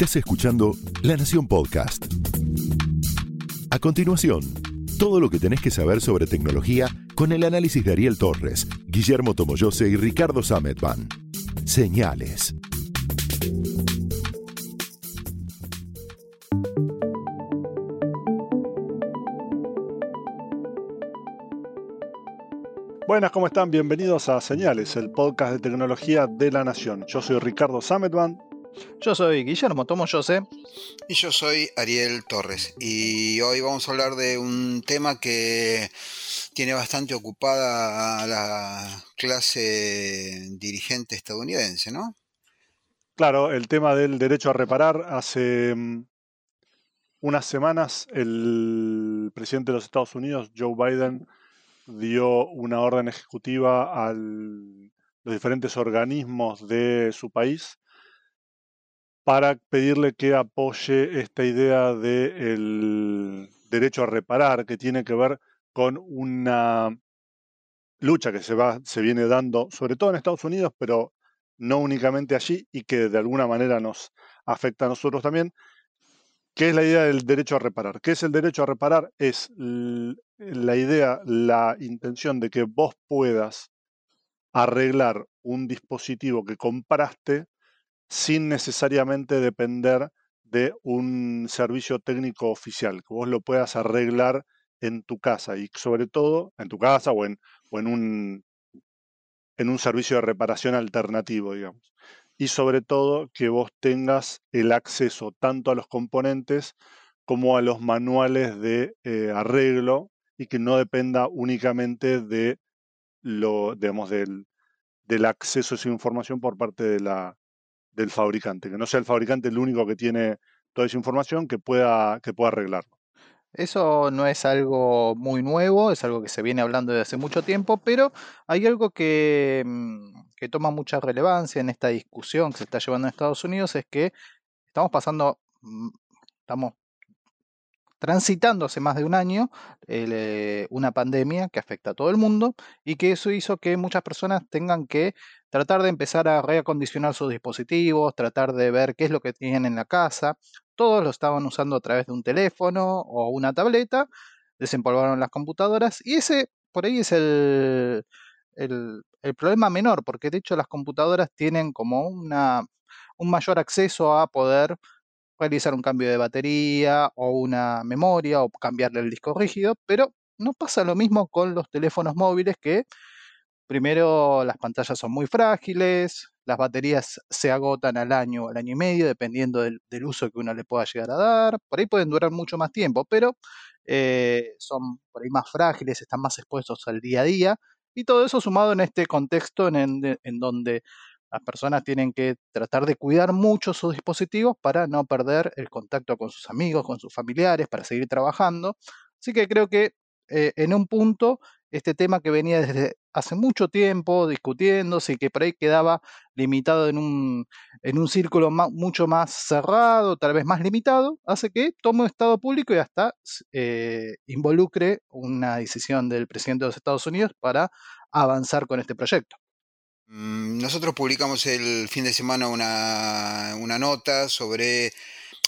Estás escuchando La Nación Podcast. A continuación, todo lo que tenés que saber sobre tecnología con el análisis de Ariel Torres, Guillermo Tomoyose y Ricardo Sametban. Señales. Buenas, ¿cómo están? Bienvenidos a Señales, el podcast de tecnología de la Nación. Yo soy Ricardo Sametban. Yo soy Guillermo Tomo José. Y yo soy Ariel Torres. Y hoy vamos a hablar de un tema que tiene bastante ocupada a la clase dirigente estadounidense, ¿no? Claro, el tema del derecho a reparar. Hace mm, unas semanas el presidente de los Estados Unidos, Joe Biden, dio una orden ejecutiva a los diferentes organismos de su país para pedirle que apoye esta idea del derecho a reparar, que tiene que ver con una lucha que se, va, se viene dando, sobre todo en Estados Unidos, pero no únicamente allí, y que de alguna manera nos afecta a nosotros también, ¿Qué es la idea del derecho a reparar? ¿Qué es el derecho a reparar? Es la idea, la intención de que vos puedas arreglar un dispositivo que compraste sin necesariamente depender de un servicio técnico oficial, que vos lo puedas arreglar en tu casa y sobre todo en tu casa o en, o en, un, en un servicio de reparación alternativo, digamos. Y sobre todo que vos tengas el acceso tanto a los componentes como a los manuales de eh, arreglo y que no dependa únicamente de lo, digamos, del, del acceso a esa información por parte de la, del fabricante, que no sea el fabricante el único que tiene toda esa información que pueda, que pueda arreglarlo. Eso no es algo muy nuevo, es algo que se viene hablando desde hace mucho tiempo, pero hay algo que, mm, que toma mucha relevancia en esta discusión que se está llevando en Estados Unidos, es que estamos pasando, mm, estamos transitando hace más de un año eh, una pandemia que afecta a todo el mundo y que eso hizo que muchas personas tengan que tratar de empezar a reacondicionar sus dispositivos, tratar de ver qué es lo que tienen en la casa. Todos lo estaban usando a través de un teléfono o una tableta, desempolvaron las computadoras y ese por ahí es el, el, problema menor, porque de hecho las computadoras tienen como una, un mayor acceso a poder realizar un cambio de batería o una memoria o cambiarle el disco rígido, pero no pasa lo mismo con los teléfonos móviles que primero las pantallas son muy frágiles, las baterías se agotan al año o al año y medio, dependiendo del, uso que uno le pueda llegar a dar. Por ahí pueden durar mucho más tiempo, pero eh, son por ahí más frágiles, están más expuestos al día a día. Y todo eso sumado en este contexto en donde las personas tienen que tratar de cuidar mucho sus dispositivos para no perder el contacto con sus amigos, con sus familiares, para seguir trabajando. Así que creo que eh, en un punto este tema que venía desde hace mucho tiempo discutiéndose y que por ahí quedaba limitado en un, en un círculo mucho más cerrado, tal vez más limitado, hace que tome estado público y hasta eh, involucre una decisión del presidente de los Estados Unidos para avanzar con este proyecto. Mm, nosotros publicamos el fin de semana una, nota sobre,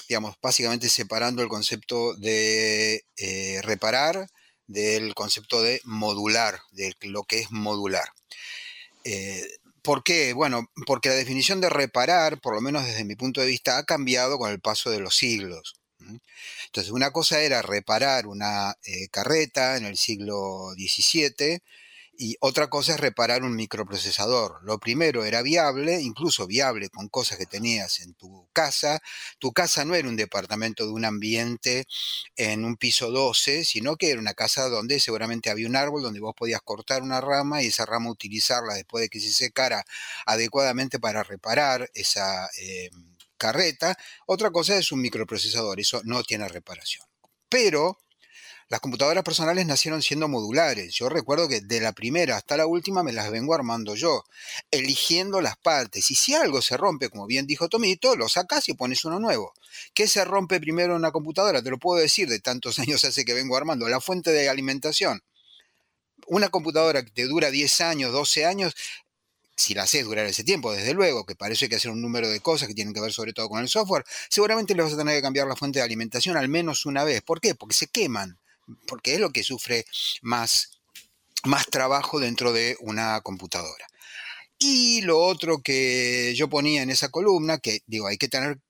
digamos, básicamente separando el concepto de eh, reparar del concepto de modular, de lo que es modular. Eh, ¿Por qué? Bueno, porque la definición de reparar, por lo menos desde mi punto de vista, ha cambiado con el paso de los siglos. Entonces, una cosa era reparar una eh, carreta en el siglo XVII, y otra cosa es reparar un microprocesador. Lo primero era viable, incluso viable con cosas que tenías en tu casa. Tu casa no era un departamento de un ambiente en un piso 12, sino que era una casa donde seguramente había un árbol donde vos podías cortar una rama y esa rama utilizarla después de que se secara adecuadamente para reparar esa eh, carreta. Otra cosa es un microprocesador, eso no tiene reparación. Pero las computadoras personales nacieron siendo modulares. Yo recuerdo que de la primera hasta la última me las vengo armando yo, eligiendo las partes. Y si algo se rompe, como bien dijo Tomito, lo sacas y pones uno nuevo. ¿Qué se rompe primero en una computadora? Te lo puedo decir, de tantos años hace que vengo armando. La fuente de alimentación. Una computadora que te dura 10 años, 12 años, si la haces durar ese tiempo, desde luego, que parece que hacer un número de cosas que tienen que ver sobre todo con el software, seguramente le vas a tener que cambiar la fuente de alimentación al menos una vez. ¿Por qué? Porque se queman, porque es lo que sufre más, más trabajo dentro de una computadora. Y lo otro que yo ponía en esa columna, que digo, hay que tener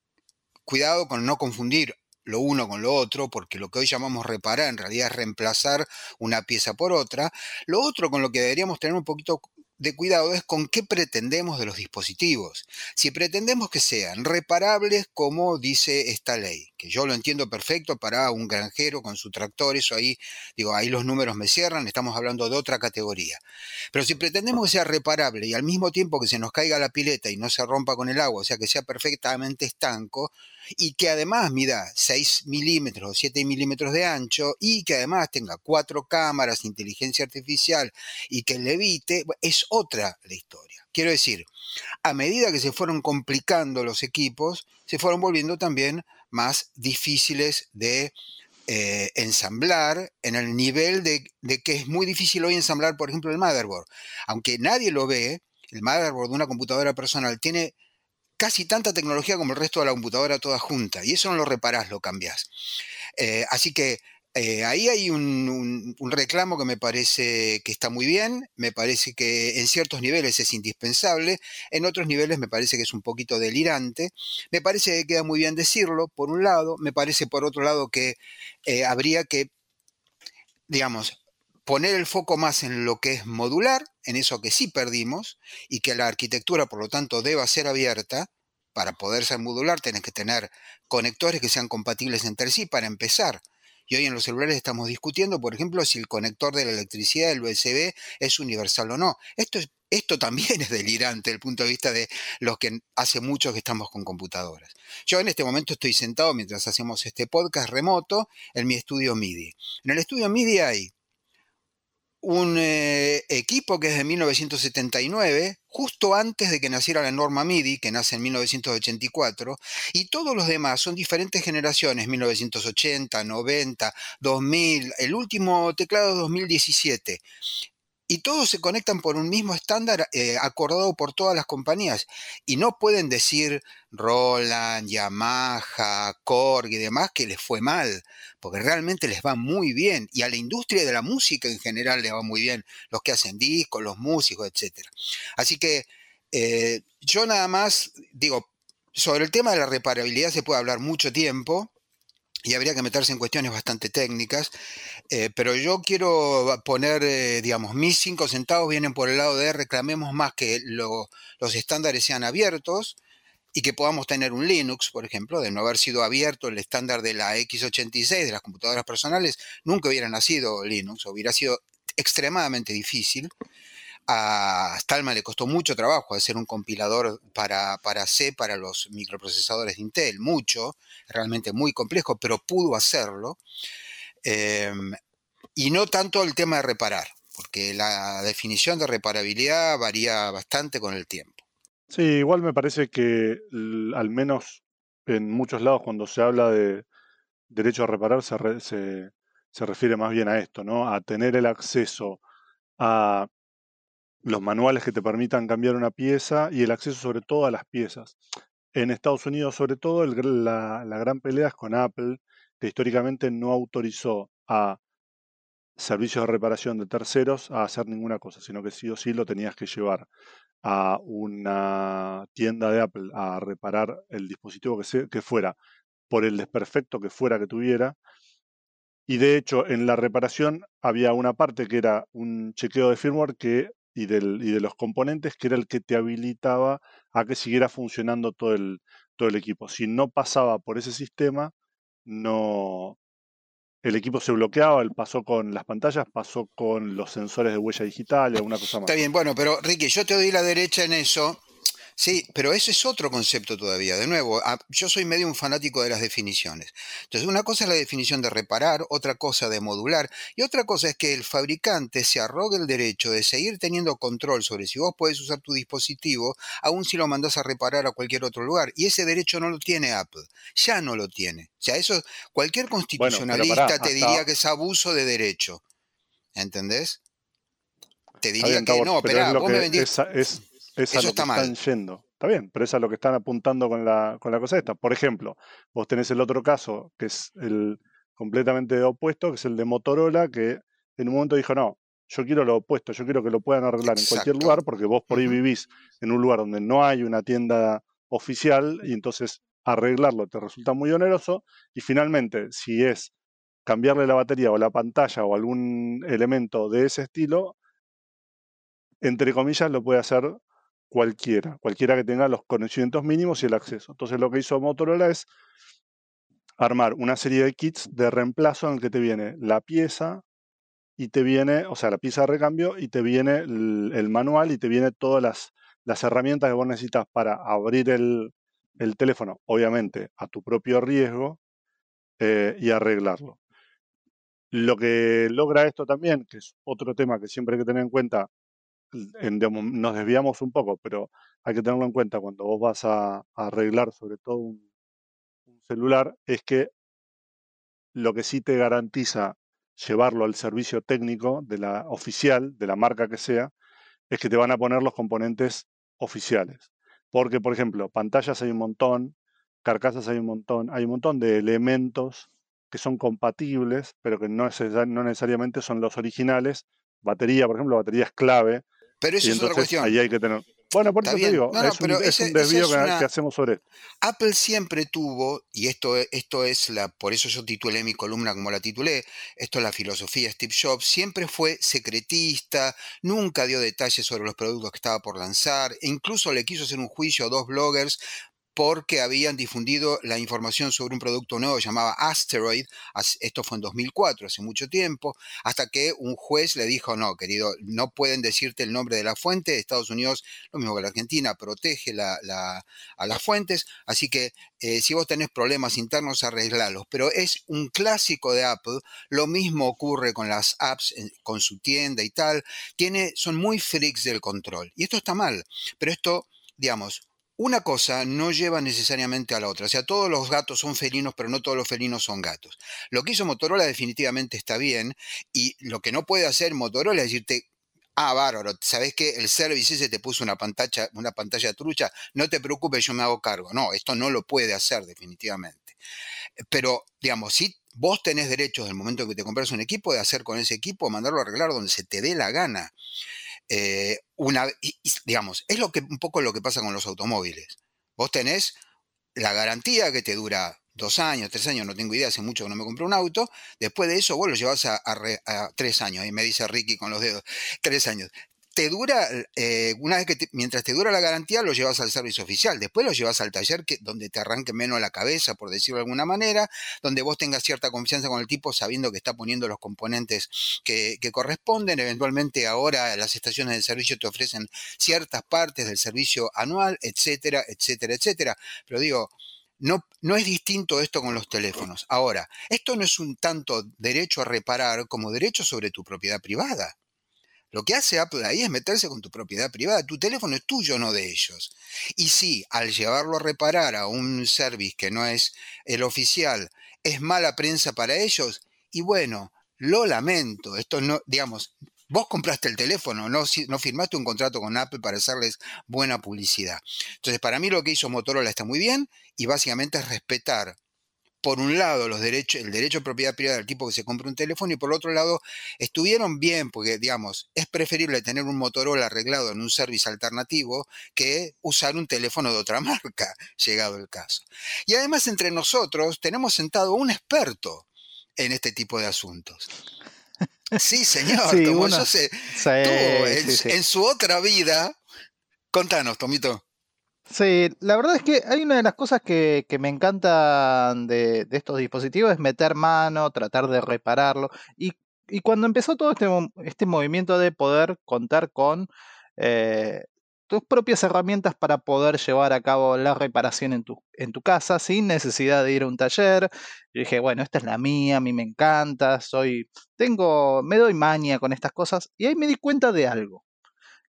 cuidado con no confundir lo uno con lo otro, porque lo que hoy llamamos reparar en realidad es reemplazar una pieza por otra. Lo otro con lo que deberíamos tener un poquito de cuidado es con qué pretendemos de los dispositivos. Si pretendemos que sean reparables como dice esta ley, que yo lo entiendo perfecto para un granjero con su tractor, eso ahí, digo, ahí los números me cierran, estamos hablando de otra categoría. Pero si pretendemos que sea reparable y al mismo tiempo que se nos caiga la pileta y no se rompa con el agua, o sea, que sea perfectamente estanco, y que además mida 6 milímetros o 7 milímetros de ancho y que además tenga cuatro cámaras, inteligencia artificial y que levite, es otra la historia. Quiero decir, a medida que se fueron complicando los equipos, se fueron volviendo también más difíciles de eh, ensamblar en el nivel de, de, que es muy difícil hoy ensamblar, por ejemplo, el motherboard. Aunque nadie lo ve, el motherboard de una computadora personal tiene casi tanta tecnología como el resto de la computadora toda junta. Y eso no lo reparás, lo cambias. Eh, así que eh, ahí hay un, reclamo que me parece que está muy bien, me parece que en ciertos niveles es indispensable, en otros niveles me parece que es un poquito delirante, me parece que queda muy bien decirlo, por un lado, me parece por otro lado que eh, habría que, digamos, poner el foco más en lo que es modular, en eso que sí perdimos, y que la arquitectura, por lo tanto, deba ser abierta. Para poder ser modular, tenés que tener conectores que sean compatibles entre sí para empezar. Y hoy en los celulares estamos discutiendo, por ejemplo, si el conector de la electricidad del USB es universal o no. Esto, esto también es delirante desde el punto de vista de los que hace mucho que estamos con computadoras. Yo en este momento estoy sentado mientras hacemos este podcast remoto en mi estudio MIDI. En el estudio MIDI hay un eh, equipo que es de 1979, justo antes de que naciera la norma MIDI, que nace en 1984, y todos los demás son diferentes generaciones, 1980, 90, 2000, el último teclado 2017 y todos se conectan por un mismo estándar eh, acordado por todas las compañías. Y no pueden decir Roland, Yamaha, Korg y demás que les fue mal, porque realmente les va muy bien. Y a la industria de la música en general les va muy bien, los que hacen discos, los músicos, etc. Así que eh, yo nada más digo, sobre el tema de la reparabilidad se puede hablar mucho tiempo y habría que meterse en cuestiones bastante técnicas, eh, pero yo quiero poner, eh, digamos, mis cinco centavos vienen por el lado de reclamemos más que los estándares sean abiertos y que podamos tener un Linux, por ejemplo, de no haber sido abierto el estándar de la x86 de las computadoras personales, nunca hubiera nacido Linux, hubiera sido extremadamente difícil. A Stallman le costó mucho trabajo hacer un compilador para, para C, para los microprocesadores de Intel, mucho, realmente muy complejo, pero pudo hacerlo. Em, y no tanto el tema de reparar, porque la definición de reparabilidad varía bastante con el tiempo. Sí, igual me parece que al menos en muchos lados cuando se habla de derecho a reparar se, se, se refiere más bien a esto, ¿no? A tener el acceso a los manuales que te permitan cambiar una pieza y el acceso sobre todo a las piezas. En Estados Unidos, sobre todo, la, gran pelea es con Apple, que históricamente no autorizó a servicios de reparación de terceros a hacer ninguna cosa, sino que sí o sí lo tenías que llevar a una tienda de Apple a reparar el dispositivo que, que fuera, por el desperfecto que fuera que tuviera. Y de hecho, en la reparación había una parte que era un chequeo de firmware que y, del, y de los componentes, que era el que te habilitaba a que siguiera funcionando todo el, todo el equipo. Si no pasaba por ese sistema, no, el equipo se bloqueaba, el pasó con las pantallas, pasó con los sensores de huella digital y alguna cosa más. Está bien, bueno, pero Ricky, yo te doy la derecha en eso, Sí, pero ese es otro concepto todavía. De nuevo, ah, yo soy medio un fanático de las definiciones. Entonces, una cosa es la definición de reparar, otra cosa de modular, y otra cosa es que el fabricante se arrogue el derecho de seguir teniendo control sobre si vos podés usar tu dispositivo, aun si lo mandás a reparar a cualquier otro lugar. Y ese derecho no lo tiene Apple. Ya no lo tiene. O sea, eso cualquier constitucionalista te diría que es abuso de derecho. ¿Entendés? Te diría que no, pero vos me vendís es a Eso lo que está están mal. yendo. Está bien, pero es a lo que están apuntando con la, con la cosa esta. Por ejemplo, vos tenés el otro caso, que es el completamente opuesto, que es el de Motorola, que en un momento dijo, no, yo quiero lo opuesto, yo quiero que lo puedan arreglar en cualquier lugar, porque vos por ahí vivís en un lugar donde no hay una tienda oficial y entonces arreglarlo te resulta muy oneroso. Y finalmente, si es cambiarle la batería o la pantalla o algún elemento de ese estilo, entre comillas, lo puede hacer cualquiera, cualquiera que tenga los conocimientos mínimos y el acceso. Entonces lo que hizo Motorola es armar una serie de kits de reemplazo en el que te viene la pieza y te viene, o sea, la pieza de recambio y te viene el, manual y te viene todas las, herramientas que vos necesitas para abrir el, el teléfono, obviamente a tu propio riesgo eh, y arreglarlo. Lo que logra esto también, que es otro tema que siempre hay que tener en cuenta, nos desviamos un poco, pero hay que tenerlo en cuenta cuando vos vas a, arreglar sobre todo un, celular, es que lo que sí te garantiza llevarlo al servicio técnico de la oficial, de la marca que sea, es que te van a poner los componentes oficiales. Porque, por ejemplo, pantallas hay un montón, carcasas hay un montón, hay un montón de elementos que son compatibles, pero que no, no necesariamente son los originales. Batería, por ejemplo, batería es clave, Pero eso y es otra cuestión. ahí hay que tener... Bueno, por Está eso te digo, No, no, es, un, es desvío es que, una- que hacemos sobre esto. Apple siempre tuvo, y esto, esto es la, por eso yo titulé mi columna como la titulé, esto es la filosofía Steve Jobs, siempre fue secretista, nunca dio detalles sobre los productos que estaba por lanzar, e incluso le quiso hacer un juicio a dos bloggers porque habían difundido la información sobre un producto nuevo que llamaba Asteroid, as- esto fue en 2004, hace mucho tiempo, hasta que un juez le dijo, no, querido, no pueden decirte el nombre de la fuente, Estados Unidos, lo mismo que la Argentina, protege a las fuentes, así que eh, si vos tenés problemas internos, arreglalos, pero es un clásico de Apple, lo mismo ocurre con las apps, en- con su tienda y tal, tiene, son muy freaks del control, y esto está mal, pero esto, digamos, una cosa no lleva necesariamente a la otra. O sea, todos los gatos son felinos, pero no todos los felinos son gatos. Lo que hizo Motorola definitivamente está bien. Y lo que no puede hacer Motorola es decirte, ah, bárbaro, ¿sabes qué? El service ese te puso una pantalla, una pantalla trucha, no te preocupes, yo me hago cargo. No, esto no lo puede hacer definitivamente. Pero, digamos, si vos tenés derechos del momento que te compras un equipo, de hacer con ese equipo, mandarlo a arreglar donde se te dé la gana. Eh, una, y- digamos, es lo que, un poco lo que pasa con los automóviles. Vos tenés la garantía que te dura dos años, tres años, no tengo idea, hace mucho que no me compré un auto. Después de eso, vos lo llevas a, a re- a tres años, y me dice Ricky con los dedos, tres años. Te dura, eh, una vez que te- mientras te dura la garantía, lo llevas al servicio oficial. Después lo llevas al taller que, donde te arranque menos la cabeza, por decirlo de alguna manera, donde vos tengas cierta confianza con el tipo, sabiendo que está poniendo los componentes que, que corresponden. Eventualmente ahora las estaciones de servicio te ofrecen ciertas partes del servicio anual, etcétera, etcétera, etcétera. Pero digo, no, no es distinto esto con los teléfonos. Ahora, esto no es un tanto derecho a reparar como derecho sobre tu propiedad privada. Lo que hace Apple ahí es meterse con tu propiedad privada. Tu teléfono es tuyo, no de ellos. Y si al llevarlo a reparar a un service que no es el oficial, es mala prensa para ellos, y bueno, lo lamento. Esto no, digamos, vos compraste el teléfono, no, no firmaste un contrato con Apple para hacerles buena publicidad. Entonces, para mí lo que hizo Motorola está muy bien y básicamente es respetar por un lado los derechos, el derecho de propiedad privada del tipo que se compra un teléfono y por otro lado estuvieron bien porque digamos es preferible tener un Motorola arreglado en un service alternativo que usar un teléfono de otra marca, llegado el caso. Y además entre nosotros tenemos sentado un experto en este tipo de asuntos. Sí, señor, Sí, Tomo, uno- yo sé, Sí, en, sí, en su otra vida. Contanos, Tomito. Sí, la verdad es que hay una de las cosas que, me encantan de, estos dispositivos es meter mano, tratar de repararlo. Y, cuando empezó todo este, este movimiento de poder contar con eh, tus propias herramientas para poder llevar a cabo la reparación en tu, en tu casa sin necesidad de ir a un taller, yo dije, bueno, esta es la mía, a mí me encanta, soy, tengo, me doy maña con estas cosas. Y ahí me di cuenta de algo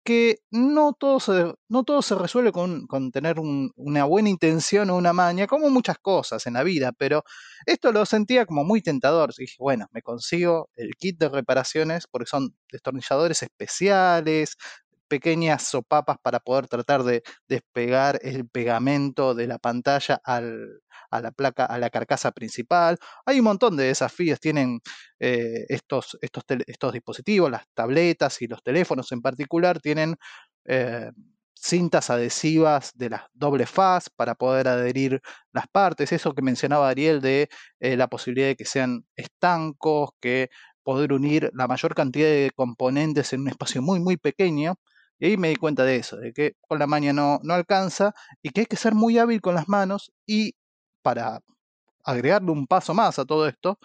que no todo se, no todo se resuelve con, tener un- una buena intención o una maña, como muchas cosas en la vida, pero esto lo sentía como muy tentador. Dije, bueno, me consigo el kit de reparaciones porque son destornilladores especiales, pequeñas sopapas para poder tratar de despegar el pegamento de la pantalla al, a la placa, a la carcasa principal. Hay un montón de desafíos, tienen eh, estos, estos, estos dispositivos, las tabletas y los teléfonos en particular, tienen eh, cintas adhesivas de las doble faz para poder adherir las partes, eso que mencionaba Ariel de eh, la posibilidad de que sean estancos, que poder unir la mayor cantidad de componentes en un espacio muy, muy pequeño. Y ahí me di cuenta de eso, de que con la maña no, no alcanza y que hay que ser muy hábil con las manos y para agregarle un paso más a todo esto,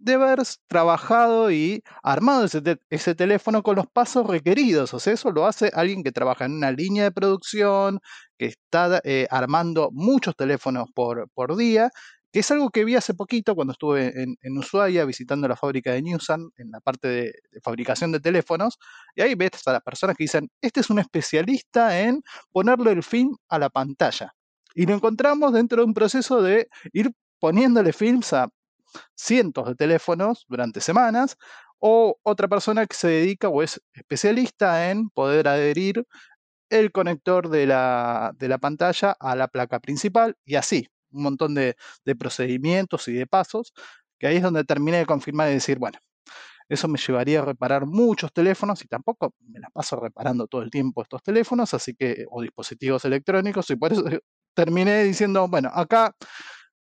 de haber trabajado y armado ese, teléfono con los pasos requeridos. O sea, eso lo hace alguien que trabaja en una línea de producción, que está eh, armando muchos teléfonos por, por, día, que es algo que vi hace poquito cuando estuve en, Ushuaia visitando la fábrica de Newsan en la parte de, fabricación de teléfonos. Y ahí ves a las personas que dicen, este es un especialista en ponerle el film a la pantalla. Y lo encontramos dentro de un proceso de ir poniéndole films a cientos de teléfonos durante semanas, o otra persona que se dedica o es especialista en poder adherir el conector de la, pantalla a la placa principal y así, un montón de, procedimientos y de pasos, que ahí es donde terminé de confirmar y decir, bueno, eso me llevaría a reparar muchos teléfonos y tampoco me las paso reparando todo el tiempo estos teléfonos, así que, o dispositivos electrónicos, y por eso terminé diciendo, bueno, acá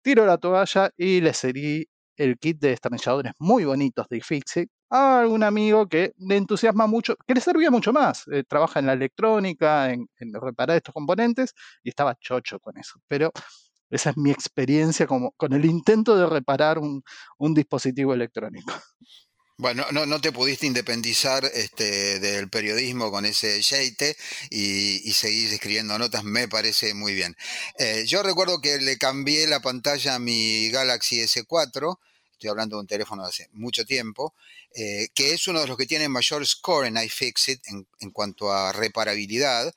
tiro la toalla y le seguí el kit de destornilladores muy bonitos de iFixit a algún amigo que le entusiasma mucho, que le servía mucho más. Eh, trabaja en la electrónica, en, reparar estos componentes y estaba chocho con eso. Pero esa es mi experiencia como, con el intento de reparar un dispositivo electrónico. Bueno, no, no, te pudiste independizar este, del periodismo con ese yeite y, seguir escribiendo notas, me parece muy bien. Eh, yo recuerdo que le cambié la pantalla a mi Galaxy S4, estoy hablando de un teléfono de hace mucho tiempo, eh, que es uno de los que tiene mayor score en iFixit en, en cuanto a reparabilidad,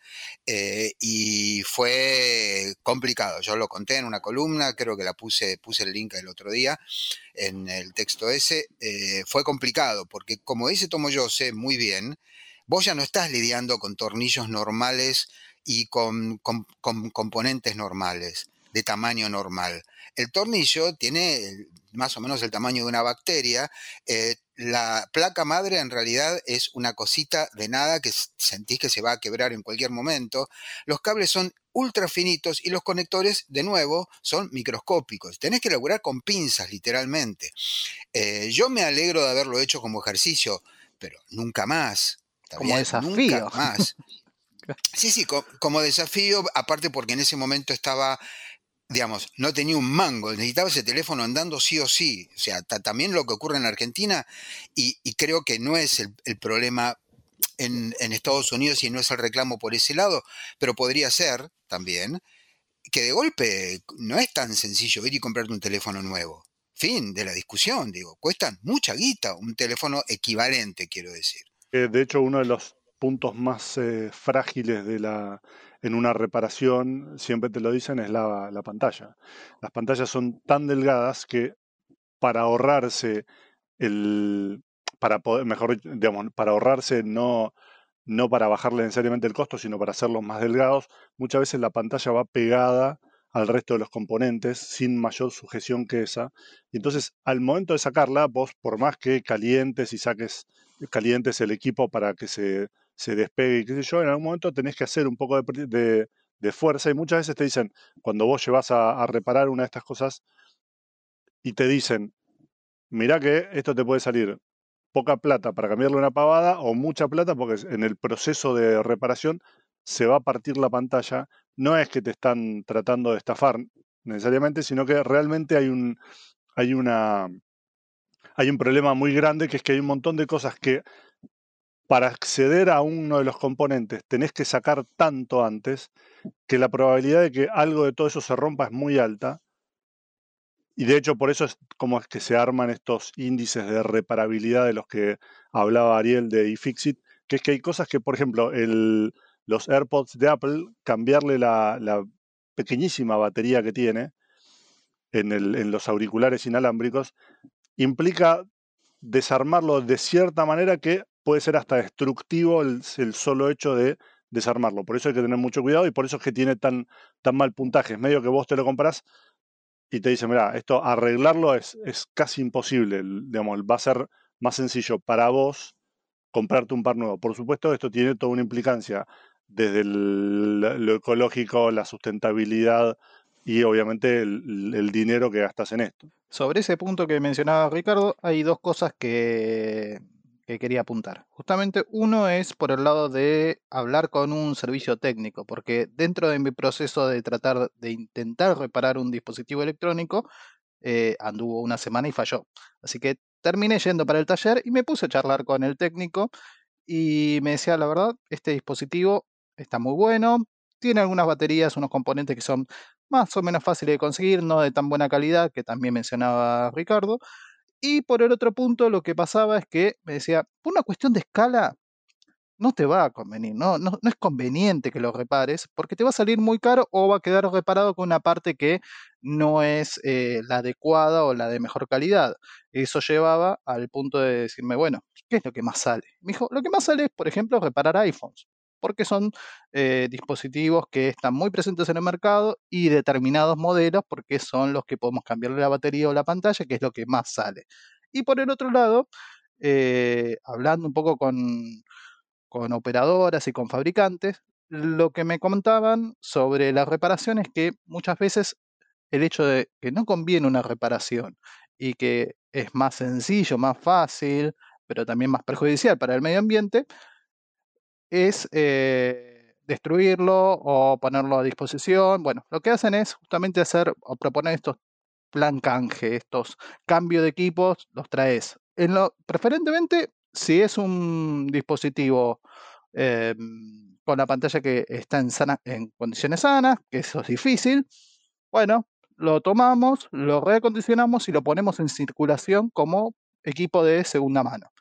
eh, y fue complicado. Yo lo conté en una columna, creo que la puse, puse el link el otro día en el texto ese. Eh, fue complicado, porque como dice Tomo sé muy bien, vos ya no estás lidiando con tornillos normales y con componentes normales, de tamaño normal. El tornillo tiene más o menos el tamaño de una bacteria. Eh, la placa madre en realidad es una cosita de nada que sentís que se va a quebrar en cualquier momento. Los cables son ultra finitos y los conectores, de nuevo, son microscópicos. Tenés que laburar con pinzas, literalmente. Eh, yo me alegro de haberlo hecho como ejercicio, pero nunca más. Como desafío. Nunca más. Sí, sí, como desafío, aparte porque en ese momento estaba digamos, no tenía un mango, necesitaba ese teléfono andando sí o sí. O sea, también lo que ocurre en Argentina, y, creo que no es el, problema en, Estados Unidos y no es el reclamo por ese lado, pero podría ser también que de golpe no es tan sencillo ir y comprarte un teléfono nuevo. Fin de la discusión, digo, cuestan mucha guita un teléfono equivalente, quiero decir. de hecho, uno de los puntos más eh, frágiles de la, en una reparación, siempre te lo dicen, es la, pantalla. Las pantallas son tan delgadas que para ahorrarse el para poder, mejor digamos, para ahorrarse no, no para bajarle necesariamente el costo, sino para hacerlos más delgados, muchas veces la pantalla va pegada al resto de los componentes sin mayor sujeción que esa. Y entonces, al momento de sacarla, vos, por más que calientes y saques calientes el equipo para que se se despegue y qué sé yo, en algún momento tenés que hacer un poco de, fuerza y muchas veces te dicen, cuando vos llevas a, reparar una de estas cosas y te dicen, mirá que esto te puede salir poca plata para cambiarle una pavada o mucha plata porque en el proceso de reparación se va a partir la pantalla. No es que te están tratando de estafar necesariamente, sino que realmente hay un, hay una, hay un problema muy grande que es que hay un montón de cosas que para acceder a uno de los componentes tenés que sacar tanto antes que la probabilidad de que algo de todo eso se rompa es muy alta. Y de hecho por eso es como es que se arman estos índices de reparabilidad de los que hablaba Ariel de iFixit, que es que hay cosas que, por ejemplo, los AirPods de Apple, cambiarle la, pequeñísima batería que tiene en los auriculares inalámbricos, implica desarmarlo de cierta manera que puede ser hasta destructivo el, solo hecho de desarmarlo. Por eso hay que tener mucho cuidado y por eso es que tiene tan, tan mal puntaje. Es medio que vos te lo compras y te dice, mira, esto arreglarlo es, es casi imposible. Digamos, va a ser más sencillo para vos comprarte un par nuevo. Por supuesto, esto tiene toda una implicancia desde lo ecológico, la sustentabilidad y obviamente el, dinero que gastas en esto. Sobre ese punto que mencionaba Ricardo, hay dos cosas que, que quería apuntar. Justamente uno es por el lado de hablar con un servicio técnico, porque dentro de mi proceso de tratar de intentar reparar un dispositivo electrónico, eh, anduvo una semana y falló. Así que terminé yendo para el taller y me puse a charlar con el técnico y me decía, la verdad, este dispositivo está muy bueno, tiene algunas baterías, unos componentes que son más o menos fáciles de conseguir, no de tan buena calidad, que también mencionaba Ricardo. Y por el otro punto, lo que pasaba es que me decía, por una cuestión de escala, no te va a convenir, ¿no? No, es conveniente que lo repares porque te va a salir muy caro o va a quedar reparado con una parte que no es eh, la adecuada o la de mejor calidad. Eso llevaba al punto de decirme, bueno, ¿qué es lo que más sale? Me dijo, lo que más sale es, por ejemplo, reparar iPhones porque son eh, dispositivos que están muy presentes en el mercado y determinados modelos porque son los que podemos cambiarle la batería o la pantalla, que es lo que más sale. Y por el otro lado, eh, hablando un poco con, con operadoras y con fabricantes, lo que me contaban sobre la reparación es que muchas veces el hecho de que no conviene una reparación y que es más sencillo, más fácil, pero también más perjudicial para el medio ambiente, es eh, destruirlo o ponerlo a disposición. Bueno, lo que hacen es justamente hacer o proponer estos plan canje, estos cambios de equipos, los traes. En lo, preferentemente, si es un dispositivo em, con la pantalla que está en, en condiciones sanas, que eso es difícil, bueno, lo tomamos, lo reacondicionamos y lo ponemos en circulación como equipo de segunda mano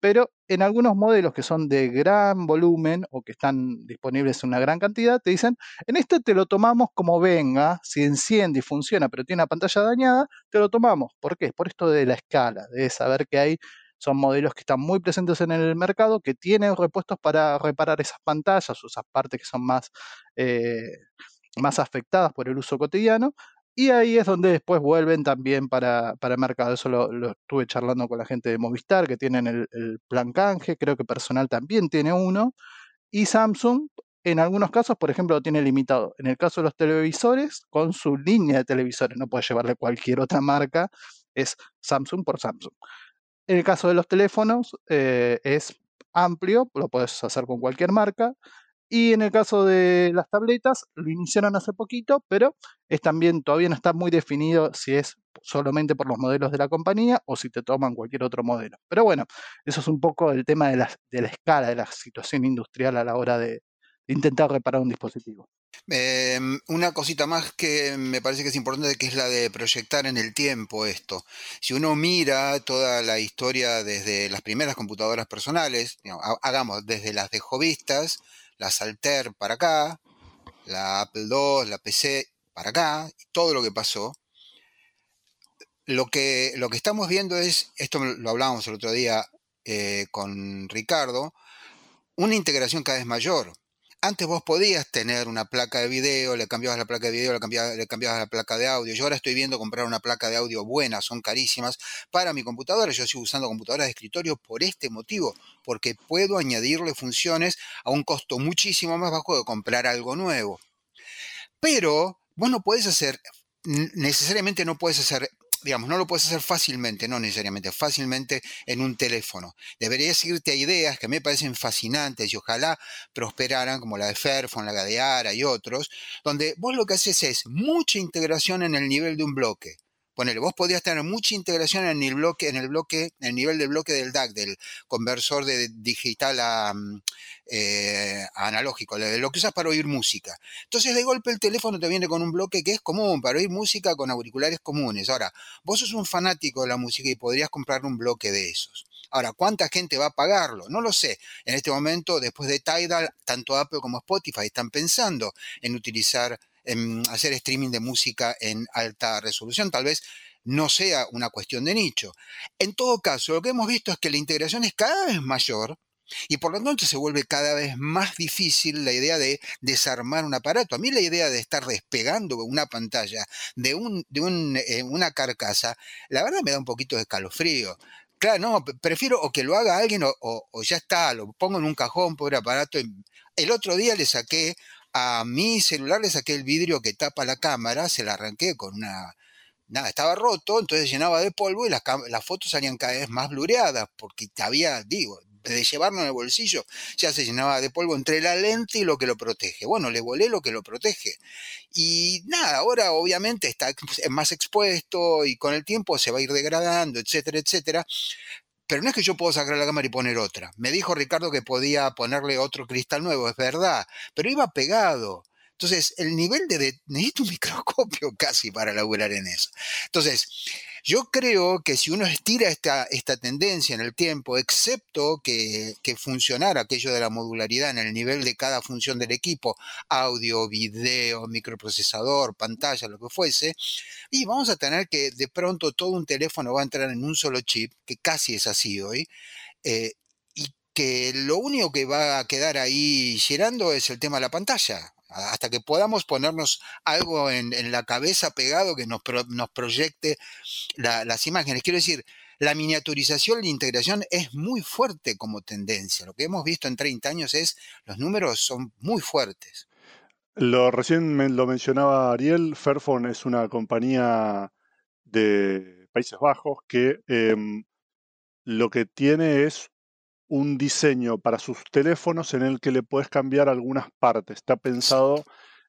pero en algunos modelos que son de gran volumen o que están disponibles en una gran cantidad, te dicen, en este te lo tomamos como venga, si enciende y funciona, pero tiene una pantalla dañada, te lo tomamos. ¿Por qué? Por esto de la escala, de saber que hay, son modelos que están muy presentes en el mercado, que tienen repuestos para reparar esas pantallas esas partes que son más... Eh, más afectadas por el uso cotidiano, y ahí es donde después vuelven también para, para el mercado. Eso lo, estuve charlando con la gente de Movistar, que tienen el, plan canje, creo que personal también tiene uno. Y Samsung, en algunos casos, por ejemplo, lo tiene limitado. En el caso de los televisores, con su línea de televisores, no puede llevarle cualquier otra marca, es Samsung por Samsung. En el caso de los teléfonos, eh, es amplio, lo puedes hacer con cualquier marca. Y en el caso de las tabletas, lo iniciaron hace poquito, pero es también todavía no está muy definido si es solamente por los modelos de la compañía o si te toman cualquier otro modelo. Pero bueno, eso es un poco el tema de la, escala de la situación industrial a la hora de, intentar reparar un dispositivo. Em, una cosita más que me parece que es importante, que es la de proyectar en el tiempo esto. Si uno mira toda la historia desde las primeras computadoras personales, hagamos desde las de jovistas, la Salter para acá, la Apple II, la PC para acá, y todo lo que pasó. Lo que, lo que estamos viendo es, esto lo hablábamos el otro día eh, con Ricardo, una integración cada vez mayor. Antes vos podías tener una placa de video, le cambiabas la placa de video, le cambiabas, la placa de audio. Yo ahora estoy viendo comprar una placa de audio buena, son carísimas, para mi computadora. Yo sigo usando computadoras de escritorio por este motivo, porque puedo añadirle funciones a un costo muchísimo más bajo de comprar algo nuevo. Pero vos no puedes hacer, necesariamente no puedes hacer digamos, no lo puedes hacer fácilmente, no necesariamente, fácilmente en un teléfono. Deberías irte a ideas que me parecen fascinantes y ojalá prosperaran, como la de Fairphone, la de Ara y otros, donde vos lo que haces es mucha integración en el nivel de un bloque. Ponele, vos podrías tener mucha integración en el bloque, en el bloque, en el nivel del bloque del DAC, del conversor de digital a, mm, eh, analógico, lo que usas para oír música. Entonces, de golpe el teléfono te viene con un bloque que es común para oír música con auriculares comunes. Ahora, vos sos un fanático de la música y podrías comprar un bloque de esos. Ahora, ¿cuánta gente va a pagarlo? No lo sé. En este momento, después de Tidal, tanto Apple como Spotify están pensando en utilizar hacer streaming de música en alta resolución. Tal vez no sea una cuestión de nicho. En todo caso, lo que hemos visto es que la integración es cada vez mayor y por lo tanto se vuelve cada vez más difícil la idea de desarmar un aparato. A mí la idea de estar despegando una pantalla de, eh, una carcasa, la verdad me da un poquito de escalofrío. Claro, no, prefiero o que lo haga alguien o, ya está, lo pongo en un cajón, pobre aparato. El otro día le saqué a mi celular, le saqué el vidrio que tapa la cámara, se la arranqué con una... Nada, estaba roto, entonces llenaba de polvo y las, fotos salían cada vez más blureadas, porque había, digo, de llevarlo en el bolsillo, ya se llenaba de polvo entre la lente y lo que lo protege. Bueno, le volé lo que lo protege. Y nada, ahora obviamente está más expuesto y con el tiempo se va a ir degradando, etcétera, etcétera. Pero no es que yo puedo sacar la cámara y poner otra. Me dijo Ricardo que podía ponerle otro cristal nuevo, es verdad, pero iba pegado. Entonces, el nivel de... Necesito un microscopio casi para laburar en eso. Entonces, yo creo que si uno estira esta, esta tendencia en el tiempo, excepto que, que funcionara aquello de la modularidad en el nivel de cada función del equipo, audio, video, microprocesador, pantalla, lo que fuese, y vamos a tener que de pronto todo un teléfono va a entrar en un solo chip, que casi es así hoy, eh, y que lo único que va a quedar ahí girando es el tema de la pantalla hasta que podamos ponernos algo en, la cabeza pegado que nos, nos proyecte las imágenes. Quiero decir, la miniaturización, la integración es muy fuerte como tendencia. Lo que hemos visto en 30 años es, los números son muy fuertes. Lo recién lo mencionaba Ariel, Fairphone es una compañía de Países Bajos que em, lo que tiene es un diseño para sus teléfonos en el que le puedes cambiar algunas partes. Está pensado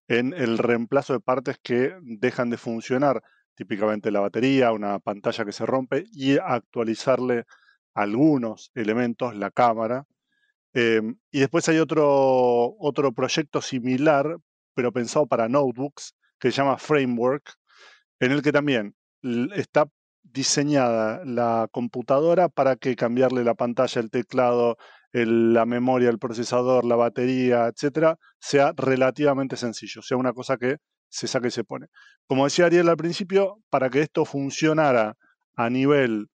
en el reemplazo de partes que dejan de funcionar, típicamente la batería, una pantalla que se rompe, y actualizarle algunos elementos, la cámara. Em, y después hay otro, otro proyecto similar, pero pensado para notebooks, que se llama Framework, en el que también está diseñada la computadora para que cambiarle la pantalla, el teclado, la memoria, el procesador, la batería, etcétera, sea relativamente sencillo, sea una cosa que se saque y se pone. Como decía Ariel al principio, para que esto funcionara a nivel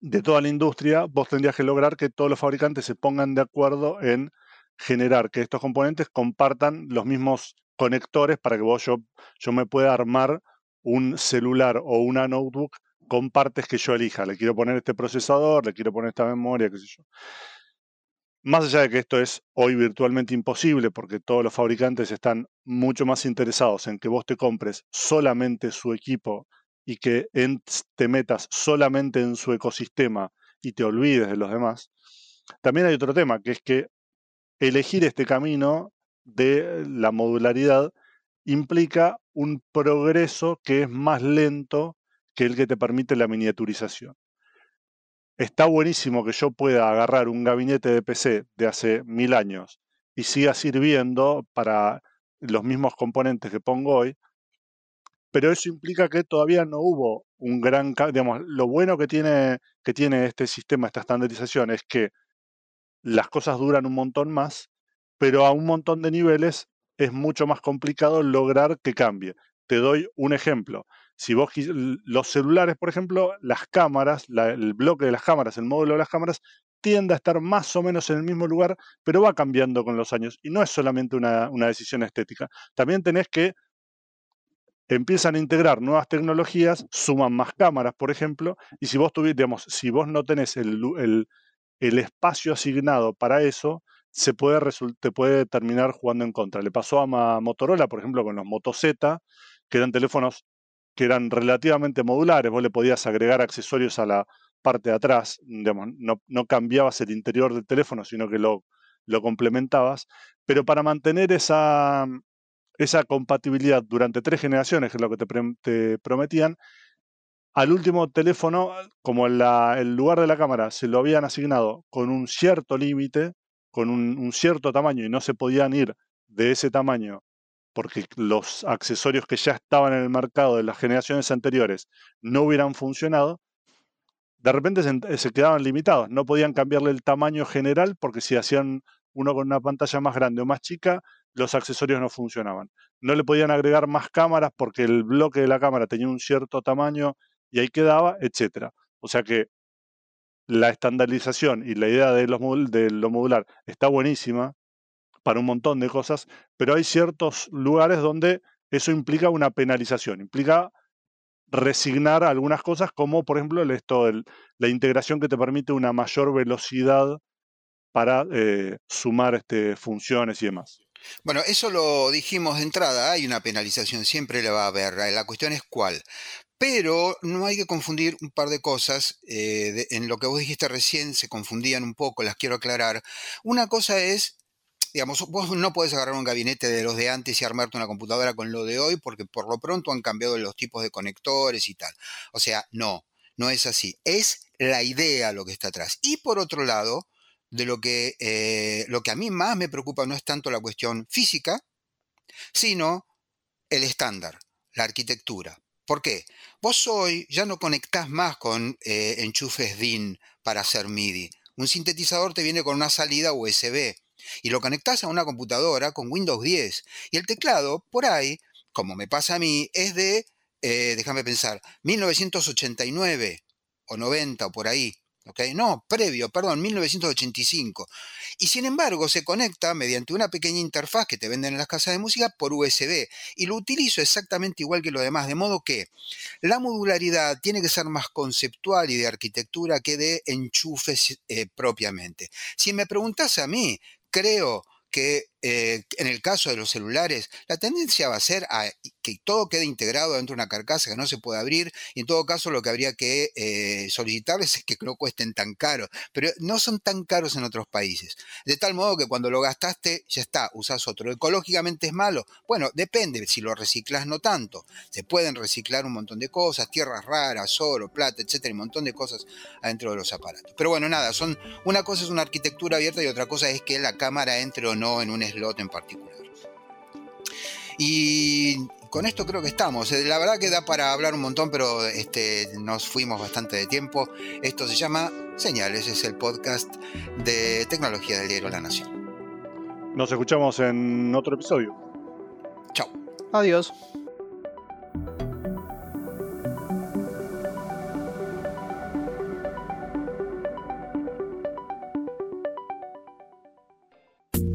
de toda la industria, vos tendrías que lograr que todos los fabricantes se pongan de acuerdo en generar que estos componentes compartan los mismos conectores para que vos yo, yo me pueda armar un celular o una notebook con partes que yo elija. Le quiero poner este procesador, le quiero poner esta memoria, qué sé yo. Más allá de que esto es hoy virtualmente imposible porque todos los fabricantes están mucho más interesados en que vos te compres solamente su equipo y que te metas solamente en su ecosistema y te olvides de los demás. También hay otro tema, que es que elegir este camino de la modularidad implica un progreso que es más lento que el que te permite la miniaturización. Está buenísimo que yo pueda agarrar un gabinete de PC de hace mil años y siga sirviendo para los mismos componentes que pongo hoy, pero eso implica que todavía no hubo un gran, digamos, lo bueno que tiene, que tiene este sistema, esta estandarización, es que las cosas duran un montón más, pero a un montón de niveles es mucho más complicado lograr que cambie. Te doy un ejemplo. Si vos los celulares, por ejemplo, las cámaras, el bloque de las cámaras, el módulo de las cámaras, tiende a estar más o menos en el mismo lugar, pero va cambiando con los años. Y no es solamente una, decisión estética. También tenés que empiezan a integrar nuevas tecnologías, suman más cámaras, por ejemplo, y si vos digamos, si vos no tenés el, el espacio asignado para eso, se puede te puede terminar jugando en contra. Le pasó a Motorola, por ejemplo, con los Moto Z, que eran teléfonos que eran relativamente modulares, vos le podías agregar accesorios a la parte de atrás, no, cambiabas el interior del teléfono, sino que lo, lo complementabas, pero para mantener esa, esa compatibilidad durante tres generaciones, que es lo que te prometían, al último teléfono, como el lugar de la cámara se lo habían asignado con un cierto límite, con un, cierto tamaño y no se podían ir de ese tamaño porque los accesorios que ya estaban en el mercado de las generaciones anteriores no hubieran funcionado, de repente se, quedaban limitados. No podían cambiarle el tamaño general porque si hacían uno con una pantalla más grande o más chica, los accesorios no funcionaban. No le podían agregar más cámaras porque el bloque de la cámara tenía un cierto tamaño y ahí quedaba, etc. O sea que la estandarización y la idea de, los, lo modular está buenísima para un montón de cosas, pero hay ciertos lugares donde eso implica una penalización, implica resignar algunas cosas como por ejemplo esto, la integración que te permite una mayor velocidad para eh, sumar este, funciones y demás. Bueno, eso lo dijimos de entrada, hay una penalización, siempre la va a haber. La cuestión es cuál. Pero no hay que confundir un par de cosas. Eh, en lo que vos dijiste recién se confundían un poco, las quiero aclarar. Una cosa es, digamos, vos no puedes agarrar un gabinete de los de antes y armarte una computadora con lo de hoy porque por lo pronto han cambiado los tipos de conectores y tal. O sea, no, no es así. Es la idea lo que está atrás. Y por otro lado, de lo que, eh, lo que a mí más me preocupa no es tanto la cuestión física, sino el estándar, la arquitectura. ¿Por qué? Vos hoy ya no conectás más con eh, enchufes DIN para hacer MIDI. Un sintetizador te viene con una salida USB y lo conectás a una computadora con Windows 10. Y el teclado, por ahí, como me pasa a mí, es de, eh, déjame pensar, 1989 o 90 o por ahí. No, previo, perdón, 1985. Y sin embargo se conecta mediante una pequeña interfaz que te venden en las casas de música por USB. Y lo utilizo exactamente igual que lo demás, de modo que la modularidad tiene que ser más conceptual y de arquitectura que de enchufes eh, propiamente. Si me preguntas a mí, creo que eh, en el caso de los celulares, la tendencia va a ser a que todo quede integrado dentro de una carcasa que no se puede abrir, y en todo caso lo que habría que eh, solicitarles es que no cuesten tan caro, pero no son tan caros en otros países. De tal modo que cuando lo gastaste, ya está, usas otro. ¿Ecológicamente es malo? Bueno, depende, si lo reciclas no tanto. Se pueden reciclar un montón de cosas, tierras raras, oro, plata, etcétera, un montón de cosas adentro de los aparatos. Pero bueno, nada, son una cosa es una arquitectura abierta y otra cosa es que la cámara entre o no en un slot en particular. Y con esto creo que estamos. Eh, la verdad que da para hablar un montón, pero este, nos fuimos bastante de tiempo. Esto se llama Señales, es el podcast de tecnología del diario La Nación. Nos escuchamos en otro episodio. Chao. Adiós.